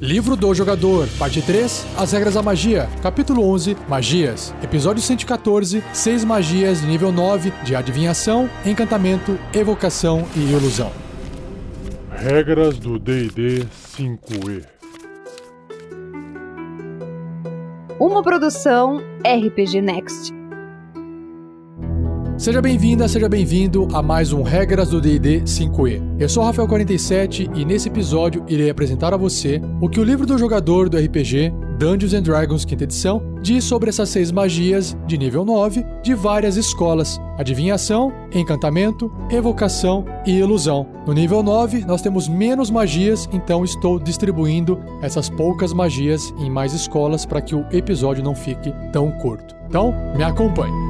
Livro do Jogador, Parte 3, As Regras da Magia, Capítulo 11, Magias, Episódio 114, 6 magias de nível 9 de Adivinhação, Encantamento, Evocação e Ilusão. Regras do D&D 5e. Uma produção RPG Next. Seja bem-vinda, seja bem-vindo a mais um Regras do D&D 5e. Eu sou o Rafael47 e nesse episódio irei apresentar a você o que o livro do jogador do RPG Dungeons and Dragons quinta edição diz sobre essas seis magias de nível 9 de várias escolas: adivinhação, encantamento, evocação e ilusão. No nível 9, nós temos menos magias, então estou distribuindo essas poucas magias em mais escolas para que o episódio não fique tão curto. Então, me acompanhe.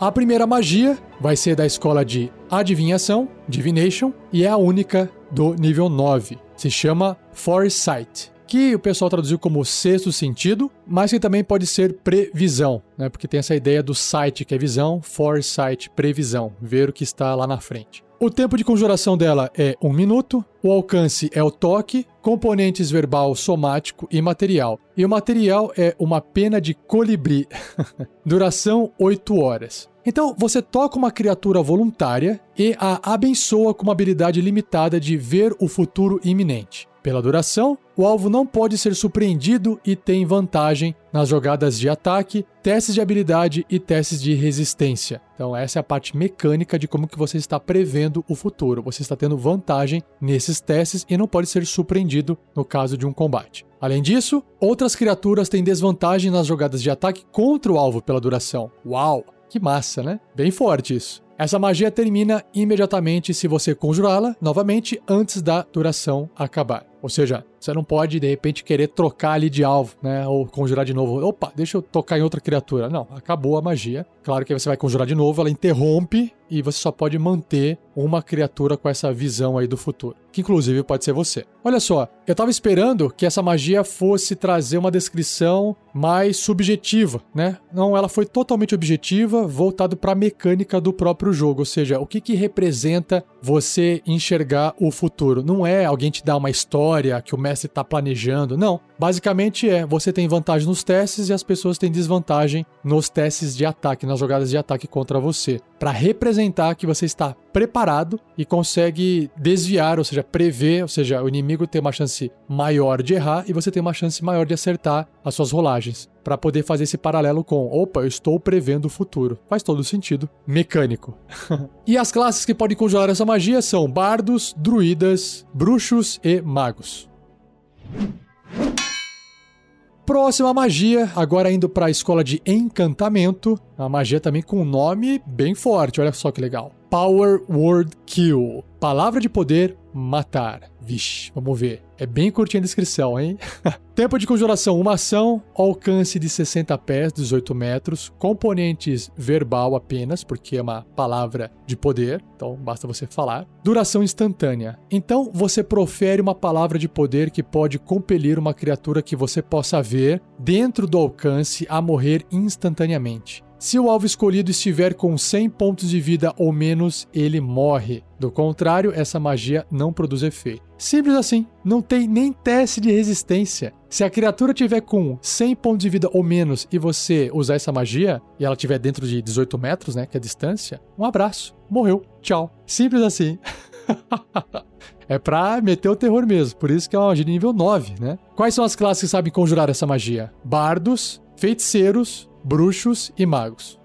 A primeira magia vai ser da escola de adivinhação, divination, e é a única do nível 9. Se chama Foresight, que o pessoal traduziu como sexto sentido, mas que também pode ser previsão, né? Porque tem essa ideia do sight, que é visão, foresight, previsão, ver o que está lá na frente. O tempo de conjuração dela é um minuto, o alcance é o toque, componentes verbal, somático e material. E o material é uma pena de colibri. Duração 8 horas. Então, você toca uma criatura voluntária e a abençoa com uma habilidade limitada de ver o futuro iminente. Pela duração, o alvo não pode ser surpreendido e tem vantagem nas jogadas de ataque, testes de habilidade e testes de resistência. Então essa é a parte mecânica de como que você está prevendo o futuro. Você está tendo vantagem nesses testes e não pode ser surpreendido no caso de um combate. Além disso, outras criaturas têm desvantagem nas jogadas de ataque contra o alvo pela duração. Uau! Que massa, né? Bem forte isso. Essa magia termina imediatamente se você conjurá-la novamente antes da duração acabar. Ou seja, você não pode, de repente, querer trocar ali de alvo, né? Ou conjurar de novo. Opa, deixa eu tocar em outra criatura. Não, acabou a magia. Claro que aí você vai conjurar de novo, ela interrompe e você só pode manter uma criatura com essa visão aí do futuro. Que inclusive pode ser você. Olha só, eu tava esperando que essa magia fosse trazer uma descrição mais subjetiva, né? Não, ela foi totalmente objetiva, voltado para a mecânica do próprio jogo, ou seja, o que que representa você enxergar o futuro. Não é alguém te dar uma história que o mestre está planejando, não. Basicamente é, você tem vantagem nos testes e as pessoas têm desvantagem nos testes de ataque, nas jogadas de ataque contra você, para representar que você está preparado e consegue desviar, ou seja, prever, ou seja, o inimigo tem uma chance maior de errar e você tem uma chance maior de acertar as suas rolagens, para poder fazer esse paralelo com, opa, eu estou prevendo o futuro. Faz todo sentido mecânico. e as classes que podem conjurar essa magia são bardos, druidas, bruxos e magos. Próxima magia, agora indo para a escola de encantamento. A magia também com um nome bem forte, olha só que legal. Power Word Kill. Palavra de poder, matar. Vixe, vamos ver. É bem curtinha a descrição, hein? Tempo de conjuração, uma ação, alcance de 60 pés, 18 metros, componentes verbal apenas, porque é uma palavra de poder, então basta você falar. Duração instantânea. Então você profere uma palavra de poder que pode compelir uma criatura que você possa ver dentro do alcance a morrer instantaneamente. Se o alvo escolhido estiver com 100 pontos de vida ou menos, ele morre. Do contrário, essa magia não produz efeito. Simples assim, não tem nem teste de resistência. Se a criatura tiver com 100 pontos de vida ou menos e você usar essa magia, e ela tiver dentro de 18 metros, né, que é a distância, um abraço, morreu, tchau. Simples assim. é pra meter o terror mesmo, por isso que é uma magia de nível 9, né? Quais são as classes que sabem conjurar essa magia? Bardos, feiticeiros, bruxos e magos.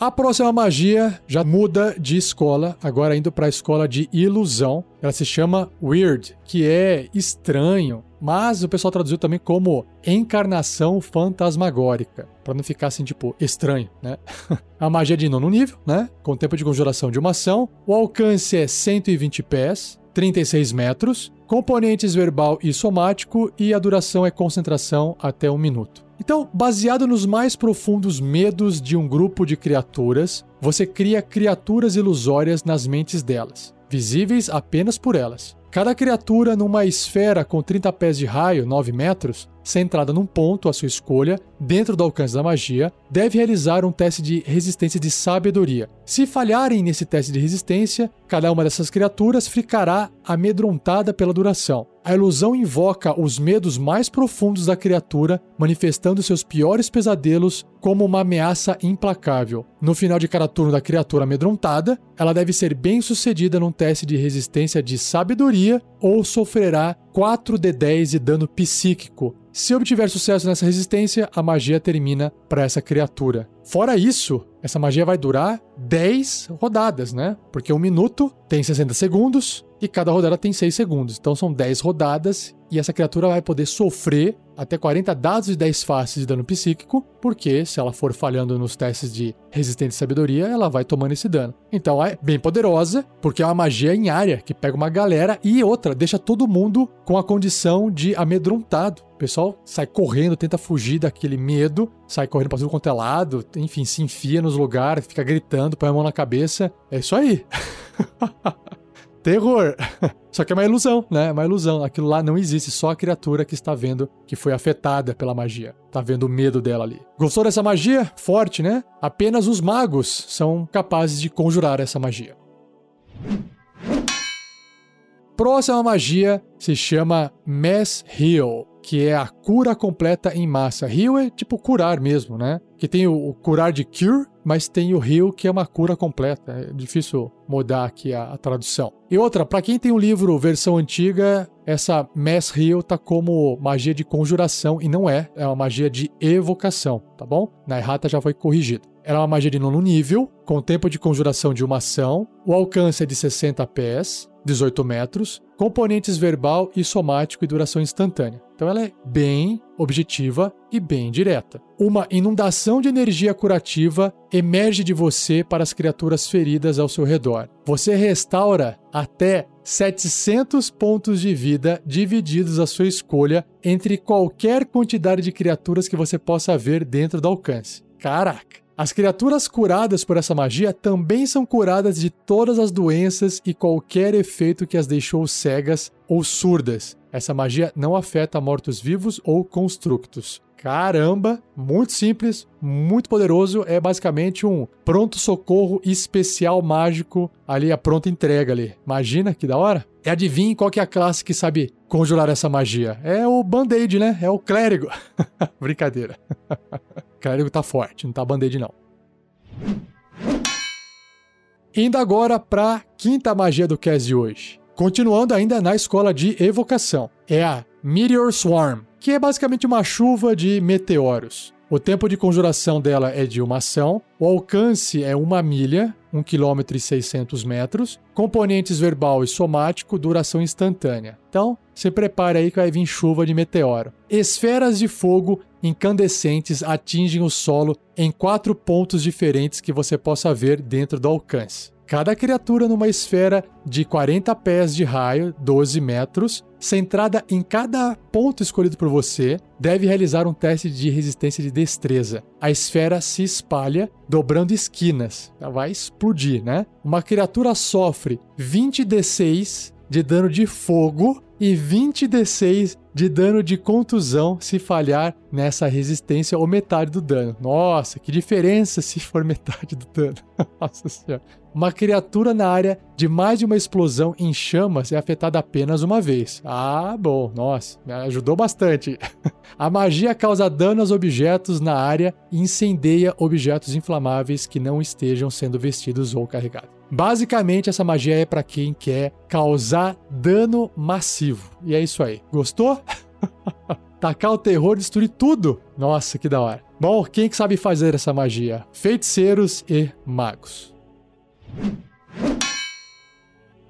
A próxima magia já muda de escola, agora indo para a escola de ilusão. Ela se chama Weird, que é estranho, mas o pessoal traduziu também como encarnação fantasmagórica, para não ficar assim tipo estranho, né? a magia de nono nível, né? Com tempo de conjuração de uma ação, o alcance é 120 pés, 36 metros, componentes verbal e somático e a duração é concentração até um minuto. Então, baseado nos mais profundos medos de um grupo de criaturas, você cria criaturas ilusórias nas mentes delas, visíveis apenas por elas. Cada criatura numa esfera com 30 pés de raio, 9 metros, centrada num ponto à sua escolha, dentro do alcance da magia, deve realizar um teste de resistência de sabedoria. Se falharem nesse teste de resistência, cada uma dessas criaturas ficará amedrontada pela duração. A ilusão invoca os medos mais profundos da criatura, manifestando seus piores pesadelos como uma ameaça implacável. No final de cada turno da criatura amedrontada, ela deve ser bem sucedida num teste de resistência de sabedoria ou sofrerá 4d10 de dano psíquico. Se obtiver sucesso nessa resistência, a magia termina para essa criatura. Fora isso, essa magia vai durar 10 rodadas, né? Porque um minuto tem 60 segundos e cada rodada tem 6 segundos. Então são 10 rodadas e essa criatura vai poder sofrer até 40 dados de 10 faces de dano psíquico, porque se ela for falhando nos testes de resistência e sabedoria, ela vai tomando esse dano. Então é bem poderosa, porque é uma magia em área que pega uma galera e outra, deixa todo mundo com a condição de amedrontado. O pessoal sai correndo, tenta fugir daquele medo, sai correndo pra tudo quanto é lado, enfim, se enfia nos lugares, fica gritando, põe a mão na cabeça. É isso aí. Terror! Só que é uma ilusão, né? É uma ilusão. Aquilo lá não existe, só a criatura que está vendo que foi afetada pela magia. Tá vendo o medo dela ali. Gostou dessa magia? Forte, né? Apenas os magos são capazes de conjurar essa magia. Próxima magia se chama Mass Heal, que é a cura completa em massa. Heal é tipo curar mesmo, né? Que tem o, o curar de cure, mas tem o heal que é uma cura completa. É difícil mudar aqui a, a tradução. E outra, para quem tem o um livro versão antiga, essa Mass Heal tá como magia de conjuração e não é, é uma magia de evocação, tá bom? Na errata já foi corrigido. Ela é uma magia de nono nível, com tempo de conjuração de uma ação, o alcance é de 60 pés, 18 metros, componentes verbal e somático e duração instantânea. Então ela é bem objetiva e bem direta. Uma inundação de energia curativa emerge de você para as criaturas feridas ao seu redor. Você restaura até 700 pontos de vida divididos à sua escolha entre qualquer quantidade de criaturas que você possa ver dentro do alcance. Caraca! As criaturas curadas por essa magia também são curadas de todas as doenças e qualquer efeito que as deixou cegas ou surdas. Essa magia não afeta mortos-vivos ou constructos. Caramba, muito simples, muito poderoso. É basicamente um pronto-socorro especial mágico ali, a pronta entrega ali. Imagina que da hora. E adivinhe qual que é a classe que sabe conjurar essa magia. É o Band-Aid, né? É o clérigo. Brincadeira. clérigo tá forte, não tá band-aid não. Indo agora para quinta magia do cast de hoje. Continuando ainda na escola de evocação, é a Meteor Swarm, que é basicamente uma chuva de meteoros. O tempo de conjuração dela é de uma ação, o alcance é uma milha, 1 km e 600 metros, componentes verbal e somático, duração instantânea. Então, se prepare aí que vai vir chuva de meteoro. Esferas de fogo incandescentes atingem o solo em quatro pontos diferentes que você possa ver dentro do alcance. Cada criatura numa esfera de 40 pés de raio, 12 metros, centrada em cada ponto escolhido por você, deve realizar um teste de resistência de destreza. A esfera se espalha, dobrando esquinas. Ela vai explodir, né? Uma criatura sofre 20 D6 de dano de fogo e 20 D6 de dano de contusão se falhar nessa resistência ou metade do dano. Nossa, que diferença se for metade do dano. Nossa senhora. Uma criatura na área de mais de uma explosão em chamas é afetada apenas uma vez. Ah, bom, nossa, me ajudou bastante. A magia causa dano aos objetos na área e incendeia objetos inflamáveis que não estejam sendo vestidos ou carregados. Basicamente, essa magia é para quem quer causar dano massivo. E é isso aí. Gostou? tacar o terror, destruir tudo. Nossa, que da hora. Bom, quem que sabe fazer essa magia? Feiticeiros e magos.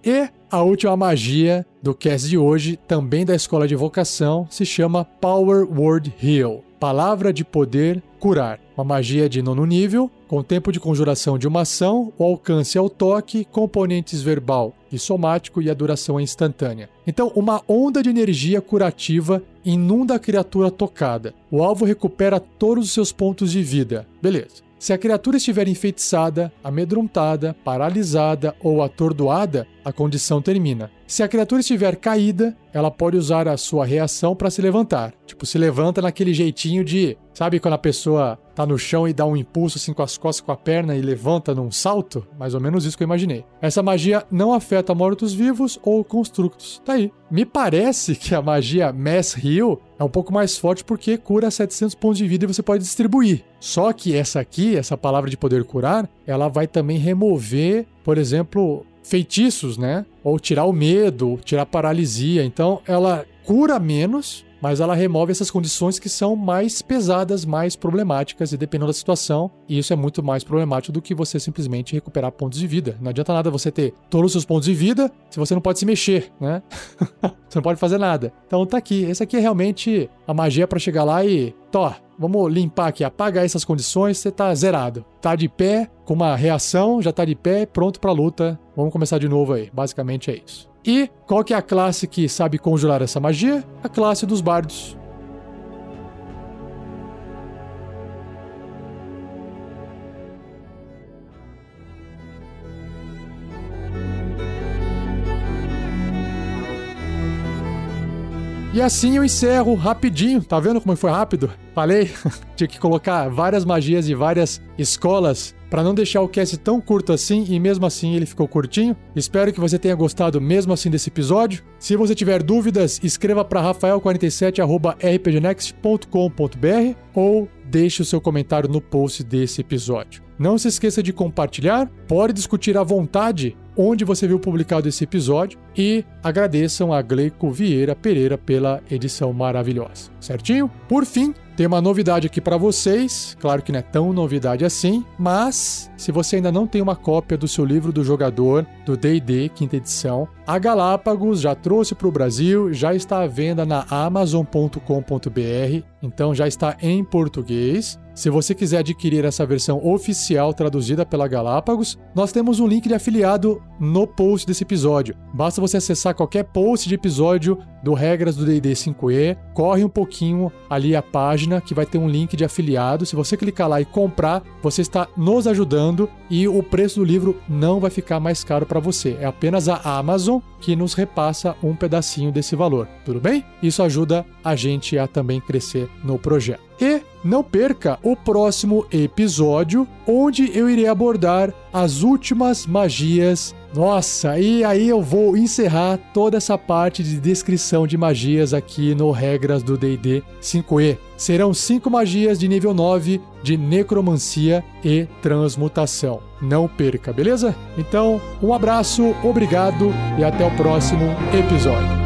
E a última magia do cast de hoje, também da escola de vocação, se chama Power Word Heal. Palavra de poder curar. Uma magia de nono nível, com tempo de conjuração de uma ação, o alcance ao toque, componentes verbal e somático e a duração é instantânea. Então, uma onda de energia curativa inunda a criatura tocada. O alvo recupera todos os seus pontos de vida. Beleza. Se a criatura estiver enfeitiçada, amedrontada, paralisada ou atordoada, a condição termina. Se a criatura estiver caída, ela pode usar a sua reação para se levantar. Tipo, se levanta naquele jeitinho de. Sabe quando a pessoa tá no chão e dá um impulso assim com as costas, com a perna e levanta num salto? Mais ou menos isso que eu imaginei. Essa magia não afeta mortos-vivos ou constructos. Tá aí. Me parece que a magia Mass Heal é um pouco mais forte porque cura 700 pontos de vida e você pode distribuir. Só que essa aqui, essa palavra de poder curar, ela vai também remover, por exemplo, feitiços, né? Ou tirar o medo, tirar paralisia. Então ela cura menos, mas ela remove essas condições que são mais pesadas, mais problemáticas, e dependendo da situação, e isso é muito mais problemático do que você simplesmente recuperar pontos de vida. Não adianta nada você ter todos os seus pontos de vida se você não pode se mexer, né? você não pode fazer nada. Então tá aqui. Esse aqui é realmente a magia para chegar lá e. Tó, vamos limpar aqui, apagar essas condições, você tá zerado. Tá de pé, com uma reação, já tá de pé, pronto pra luta. Vamos começar de novo aí. Basicamente é isso. E qual que é a classe que sabe conjurar essa magia? A classe dos bardos. E assim eu encerro rapidinho. Tá vendo como foi rápido? Falei, tinha que colocar várias magias e várias escolas para não deixar o cast tão curto assim e mesmo assim ele ficou curtinho. Espero que você tenha gostado mesmo assim desse episódio. Se você tiver dúvidas, escreva para rafael47@rpgnext.com.br ou deixe o seu comentário no post desse episódio. Não se esqueça de compartilhar, pode discutir à vontade onde você viu publicado esse episódio e agradeçam a Gleico Vieira Pereira pela edição maravilhosa. Certinho? Por fim, tem uma novidade aqui para vocês, claro que não é tão novidade assim, mas se você ainda não tem uma cópia do seu livro do jogador do D&D quinta edição, a Galápagos já trouxe para o Brasil, já está à venda na amazon.com.br, então já está em português. Se você quiser adquirir essa versão oficial traduzida pela Galápagos, nós temos um link de afiliado no post desse episódio. Basta você acessar qualquer post de episódio do Regras do D&D 5e, corre um pouquinho ali a página que vai ter um link de afiliado. Se você clicar lá e comprar, você está nos ajudando e o preço do livro não vai ficar mais caro para você. É apenas a Amazon que nos repassa um pedacinho desse valor. Tudo bem? Isso ajuda a gente a também crescer no projeto. E não perca o próximo episódio, onde eu irei abordar as últimas magias. Nossa, e aí eu vou encerrar toda essa parte de descrição de magias aqui no Regras do DD 5E. Serão cinco magias de nível 9 de necromancia e transmutação. Não perca, beleza? Então, um abraço, obrigado e até o próximo episódio.